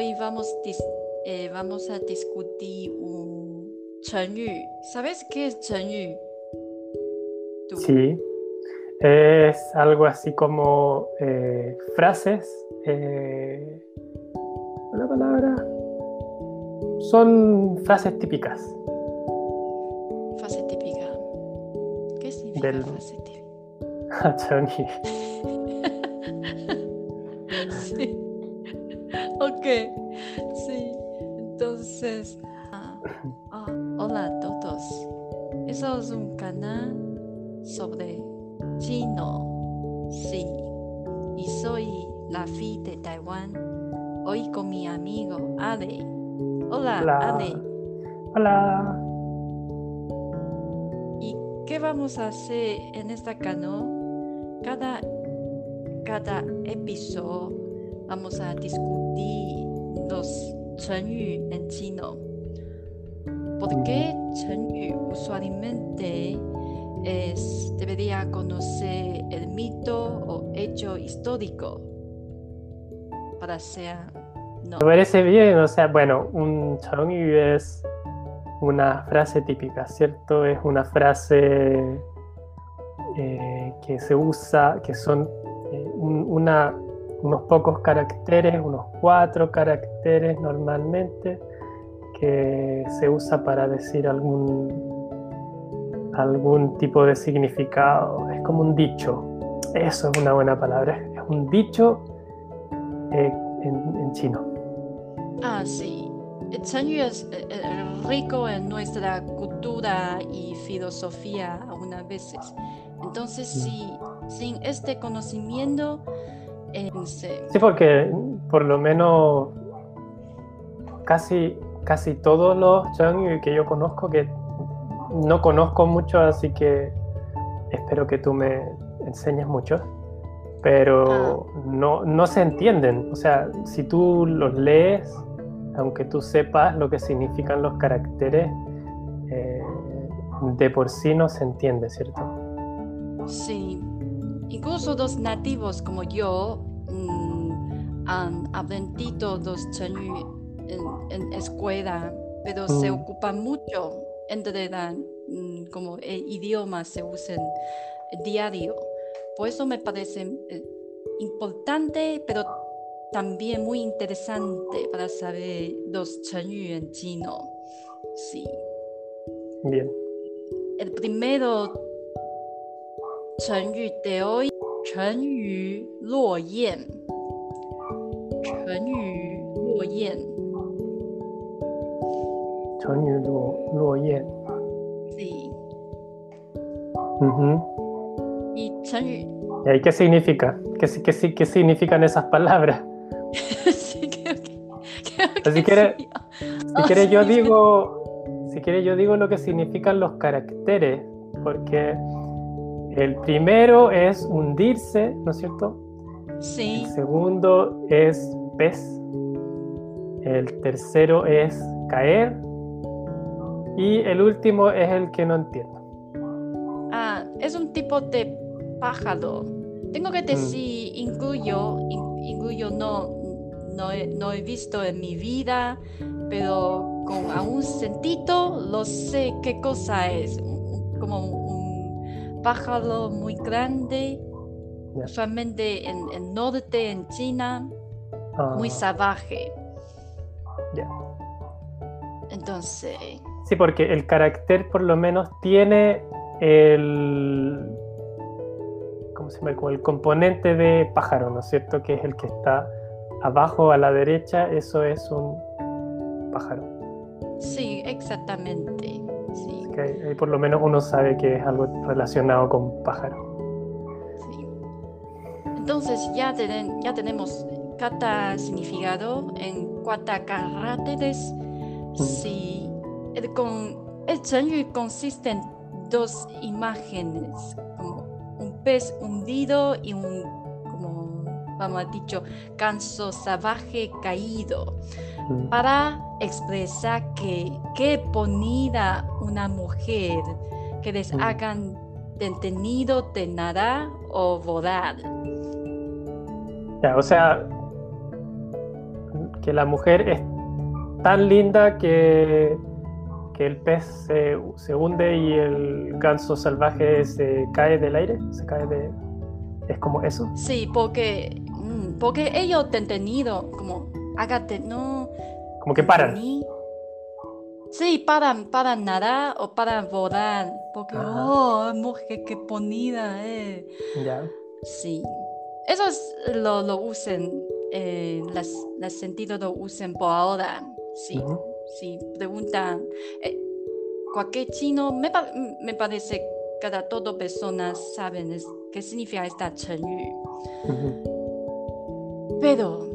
hoy vamos, eh, vamos a discutir un chenyu. ¿Sabes qué es chenyu? Sí, es algo así como eh, frases. Eh, la palabra. Son frases típicas. Frase típica. ¿Qué significa Del- frase típica? Sí. Ok. Sí. Entonces. ah, ah, hola a todos. Eso es un canal sobre chino. Sí. Y soy la Fi de Taiwán. Hoy con mi amigo Ale. Hola, Hola. Ale. Hola. ¿Y qué vamos a hacer en esta canal? Cada, cada episodio vamos a discutir los chenyu en chino. ¿Por qué chenyu usualmente es, debería conocer el mito o hecho histórico para ser? Me parece bien, o sea, bueno, un Chongi es una frase típica, ¿cierto? Es una frase eh, que se usa, que son eh, un- una, unos pocos caracteres, unos cuatro caracteres normalmente, que se usa para decir algún, algún tipo de significado. Es como un dicho. Eso es una buena palabra. Es un dicho eh, en- en chino. Ah, sí. El es eh, eh, rico en nuestra cultura y filosofía algunas veces. Entonces, si sin este conocimiento, eh, Sí, porque por lo menos casi, casi todos los Changyu que yo conozco, que no conozco mucho, así que espero que tú me enseñes mucho, pero no, no se entienden. O sea, si tú los lees, aunque tú sepas lo que significan los caracteres, eh, de por sí no se entiende, ¿cierto? sí. Incluso los nativos como yo mm, han aprendido los Chenyu en, en escuela, pero se Mm. ocupan mucho entre la, mm, como el idioma se usa diario. Por eso me parece eh, importante, pero también muy interesante para saber los Chenyu en chino. Sí. Bien. El primero Chenyu de hoy, Chenyu Luo Yan. Chenyu Luo Yan. Chonyu Luo, Luo Yan. Sí. Ujú. Y Chenyu. ¿Y ahí qué significa? ¿Qué, qué, qué significan esas palabras? sí, creo que. creo que Si quiere- sí. Si Ah, quieres yo sí, sí. digo, si quieres yo digo lo que significan los caracteres, porque el primero es hundirse, ¿no es cierto? Sí, El segundo es pez, el tercero es caer y el último es el que no entiendo. ah, es un tipo de pájaro. Tengo Mm. que decir, incluyo, in- incluyo, no, no, he, no he visto en mi vida, pero con algún sentido lo sé qué cosa es. Como un pájaro muy grande, Ya. usualmente en el norte, en China, Ah, muy salvaje. ya. Entonces, Sí, porque el carácter por lo menos tiene el, ¿cómo se llama? Como el componente de pájaro, ¿no es cierto? Que es el que está abajo a la derecha, eso es un pájaro. sí, exactamente. Que ahí- ahí por lo menos uno sabe que es algo relacionado con pájaro. Sí. Entonces ya, ya tenemos cada significado en cuatro caracteres. Sí. El, con, el Chenyu consiste en dos imágenes, como un pez hundido y un, vamos a dicho, ganso salvaje caído para expresar que qué bonita una mujer que les hagan detenido de nadar o volar. Ya, o sea, que la mujer es tan linda que, que el pez se, se hunde y el ganso salvaje se cae del aire, se cae de... ¿Es como eso? Sí, porque, porque ellos han tenido como, hágate, no... Como que paran. Sí, paran, para nadar o para volar. Porque, Ajá. oh, mujer, qué bonita, eh. Ya. Sí. Eso es, lo, lo usan, eh, las, las sentidos lo usan por ahora. Sí, Ujú. sí, preguntan. eh, cualquier chino, me, pa- me parece que cada todas personas saben es- qué significa esta 成语. Ujú. Pero,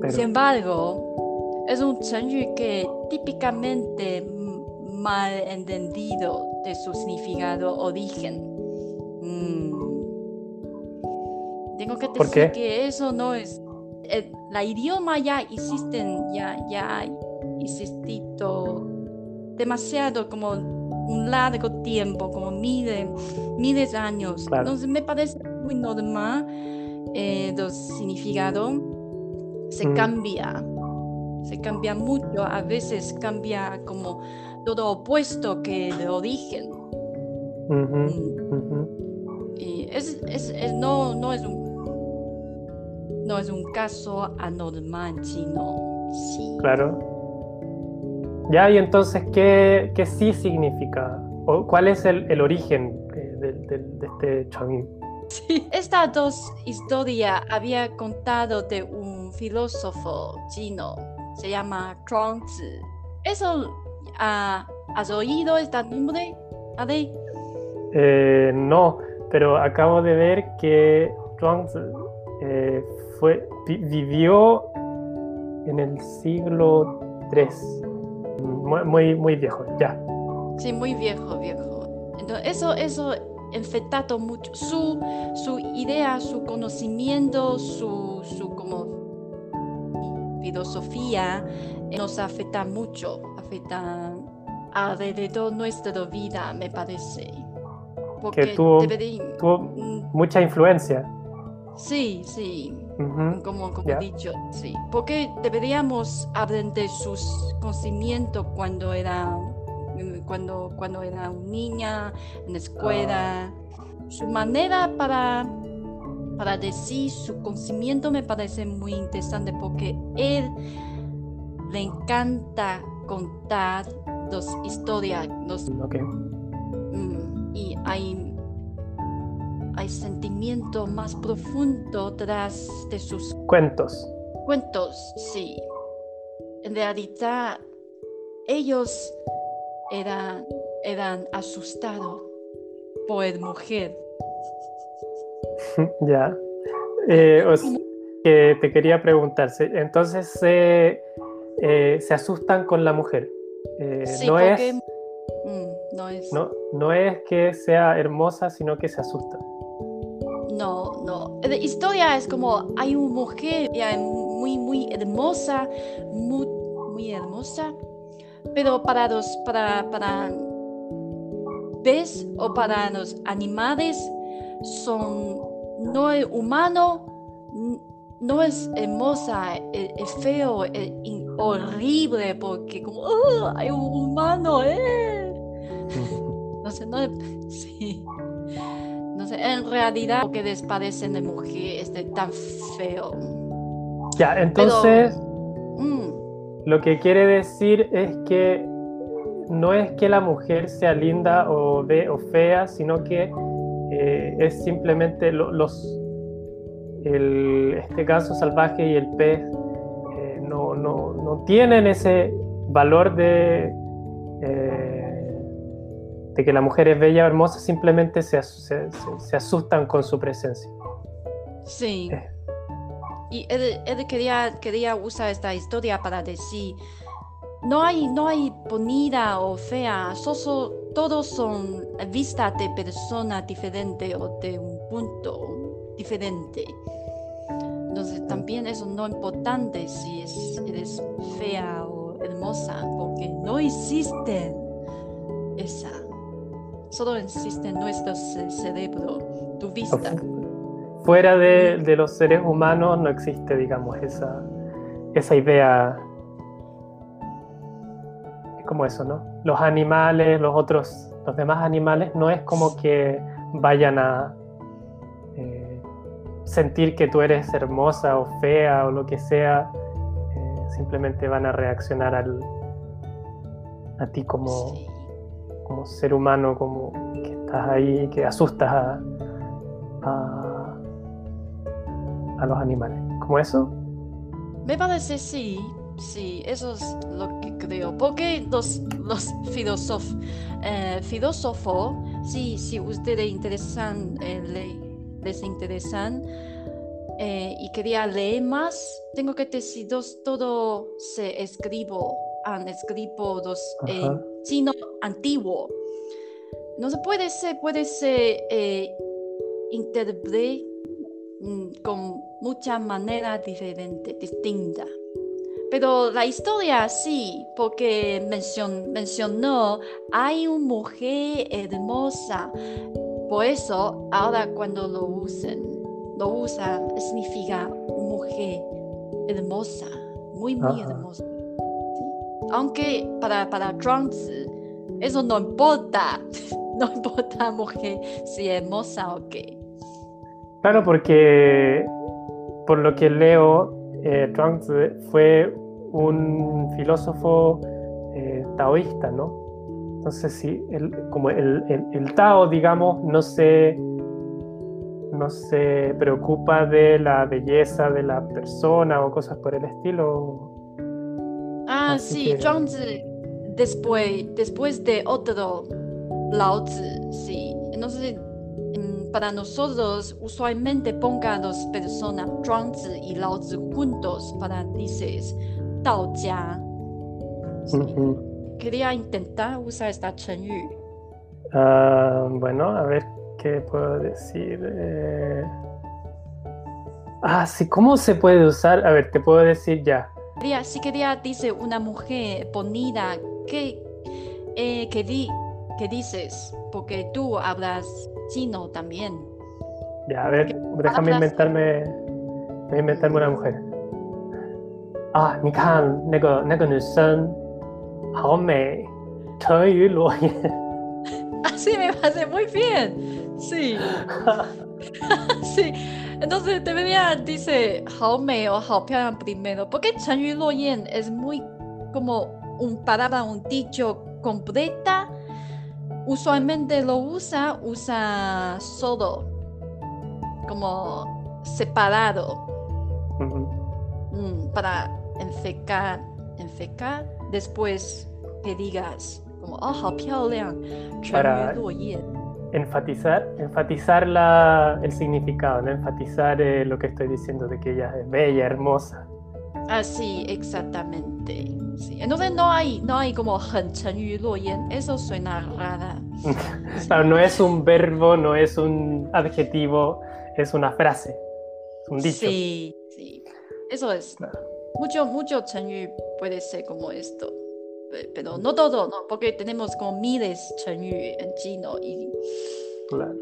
Pero- sin embargo, es un 成语 que típicamente mal entendido de su significado origen. Mm. Tengo que ¿Por decir que eso no es. el- la idioma ya existen, ya, ya existido demasiado como un largo tiempo, como miles, miles de años. Claro. Entonces me parece muy normal eh, los significados se Mm. cambia, se cambia mucho, a veces cambia como todo opuesto que el origen. Mm, y es, es- es- no, no es un no es un caso anormal chino. Sí. Claro. Ya, y entonces, ¿qué, qué sí significa? ¿O ¿Cuál es el, el origen eh, de, este changyu? Sí. Estas dos historias había contado de un filósofo chino, se llama Zhuangzi. ¿Eso ah, has oído este nombre? Ale? Eh, no, pero acabo de ver que Zhuangzi eh, fue, vi- vivió en el siglo III. Muy, muy, muy viejo, ya. Sí, muy viejo, viejo. Entonces, eso, eso infectado mucho. Su, su idea, su conocimiento, su, su como filosofía eh, nos afecta mucho, afecta alrededor de nuestra vida, me parece. Porque tuvo- debería- Tuvo Mm, mucha influencia. Sí, sí, como, como Ya. he dicho, sí. Porque deberíamos aprender sus conocimientos cuando era, cuando, cuando era una niña, en la escuela. Su manera para, para decir su conocimiento me parece muy interesante porque él le encanta contar las historias, ok. Mm, y hay, hay sentimiento más profundo tras de sus Cuentos. cuentos, sí. En realidad, ellos eran, eran asustados por mujer. Ya. Eh, te quería preguntar, entonces se, eh, se asustan con la mujer. Eh, Sí, no, porque es, mm, no es. no, no es que sea hermosa, sino que se asusta. No, no. La historia es como hay una mujer muy, muy hermosa, muy, muy hermosa, pero para los, para, para ves o para los animales son no es humano, no es hermosa, es, es feo, es horrible porque como "Ah, hay un humano, eh. No sé, no, sí. No sé, en realidad lo que les parece de mujer es de tan feo. Ya, entonces lo que quiere decir es que no es que la mujer sea linda o, ve, o fea, sino que eh, es simplemente lo- los el, este ganso salvaje y el pez eh, no, no- no tienen ese valor de, eh, de que la mujer es bella o hermosa, simplemente se- se- se asustan con su presencia. sí. Y él, él quería, quería usar esta historia para decir, no hay, no hay bonita o fea, todos son vistas de personas diferentes o de un punto diferente. Entonces también eso no es importante si es, eres fea o hermosa, porque no existe esa. Solo existe nuestro ce- cerebro, tu vista. Fuera de, de los seres humanos no existe, digamos, esa, esa idea es como eso, ¿no? Los animales, los otros, los demás animales, no es como que vayan a eh, sentir que tú eres hermosa o fea o lo que sea, eh, simplemente van a reaccionar al, a ti como, como ser humano, como que estás ahí, que asustas a, a, a los animales. ¿Como eso? Me parece sí, sí, eso es lo que creo. Porque los, los filósofos, eh, filósofos, sí, si ustedes interesan, eh, les interesan eh, y quería leer más, tengo que decir todo se escribo, han escrito dos en chino antiguo. No se puede ser, puede ser eh, mm, con muchas maneras diferentes, distintas. Pero la historia sí, porque mencionó, hay una mujer hermosa. Por eso, ahora cuando lo usan, lo usan, significa mujer hermosa, muy, muy hermosa. Aunque para, para eso no importa, no importa mujer si es hermosa o qué. Claro, porque por lo que leo, eh, fue un filósofo eh, taoísta, ¿no? Entonces, sí, el, como el, el, Tao, digamos, no se, no se preocupa de la belleza de la persona o cosas por el estilo. Ah, sí, que... después, después de otro Lao Tzu, sí. Entonces, para nosotros, usualmente pongan dos personas, Zhuangzi y Lao juntos para dices Dao Jia. Quería intentar usar esta chenyu. Uh, bueno, a ver qué puedo decir. Eh... Ah, sí, ¿cómo se puede usar? A ver, te puedo decir ya. Si quería, dice una mujer bonita, ¿qué, eh, qué, di, ¿qué dices? Porque tú hablas chino también. Ya, a ver, déjame inventarme, inventarme una mujer. Ah, ni can, nego, nego nusen, me, Así me hace muy bien. Sí. sí. Entonces debería dice me o Haopian primero, porque Chen Yu Luoyen es muy como un palabra, un dicho completa usualmente lo usa, usa solo, como separado, mm, para enfecar, enfecar, después que digas, como, oh, para enfatizar, enfatizar la, el significado, enfatizar eh, lo que estoy diciendo de que ella es bella, hermosa. Así, exactamente. Sí. Entonces no hay, no hay como eso suena rara. claro, no es un verbo, no es un adjetivo, es una frase, un dicho. Sí, sí, eso es. Mucho, mucho puede ser como esto pero no todo, ¿no? Porque tenemos como miles de en chino y... Claro.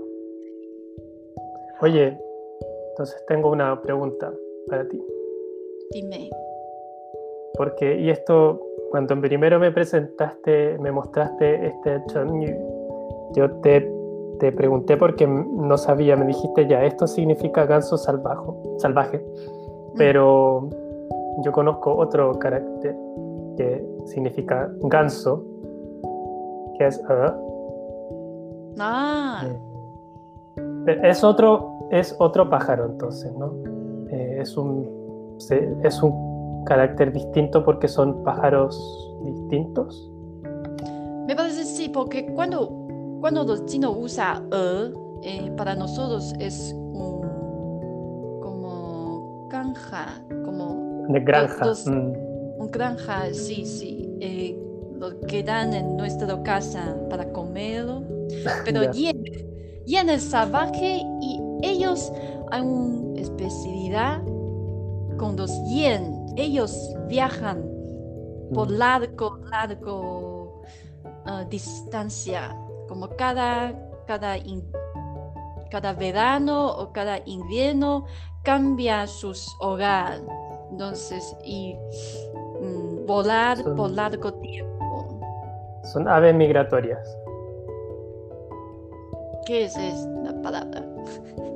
Oye, entonces tengo una pregunta para ti. Dime. Porque, y esto, cuando primero me presentaste, me mostraste este Chenyu, yo te, te pregunté porque no sabía, me dijiste ya, esto significa ganso salvaje, salvaje mm. pero yo conozco otro carácter que significa ganso, que es Ah. Eh, es otro, es otro pájaro entonces, ¿no? Eh, es, un, es un carácter distinto porque son pájaros distintos. Me parece sí, porque cuando, cuando los chinos usan eh, para nosotros es un, como granja, como... De granja. Mm un granja, sí, sí, eh, lo que dan en nuestra casa para comerlo, pero yeah. y, salvaje y ellos hay una especialidad con los yen, ellos viajan por largo, largo uh, distancia, como cada, cada, cada verano o cada invierno cambia sus hogares Entonces, y mm, volar Son- por largo tiempo. Son aves migratorias. ¿Qué es esta palabra?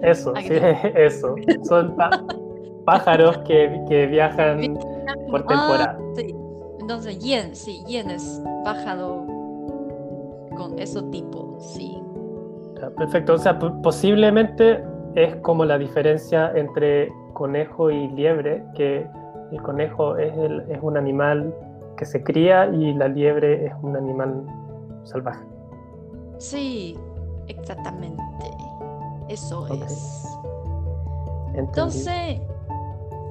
Eso, Ah, sí, eso. Son pájaros que, que viajan por temporada. Ah, sí. Entonces, yen, sí, yen es pájaro con ese tipo, sí. Perfecto, o sea, po- posiblemente es como la diferencia entre conejo y liebre, que el conejo es, el- es un animal que se cría y la liebre es un animal salvaje. Sí, exactamente. Eso es. Entendido. Entonces,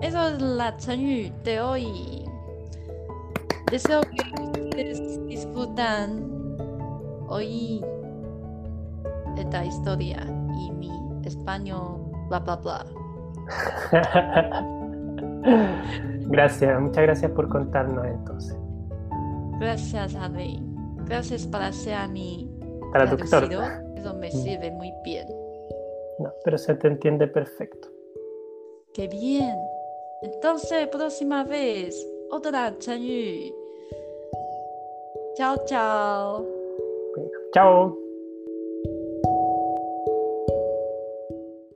eso es la 成语 de hoy. Deseo que ustedes disfrutan hoy esta historia y mi español, bla, bla, bla. gracias, muchas gracias por contarnos entonces. Gracias, Adri. Gracias para ser mi Traductor. Eso me sirve muy bien. No, pero se te entiende perfecto. Qué bien. Entonces, próxima vez, otra 成语. Chao, chao. Chao.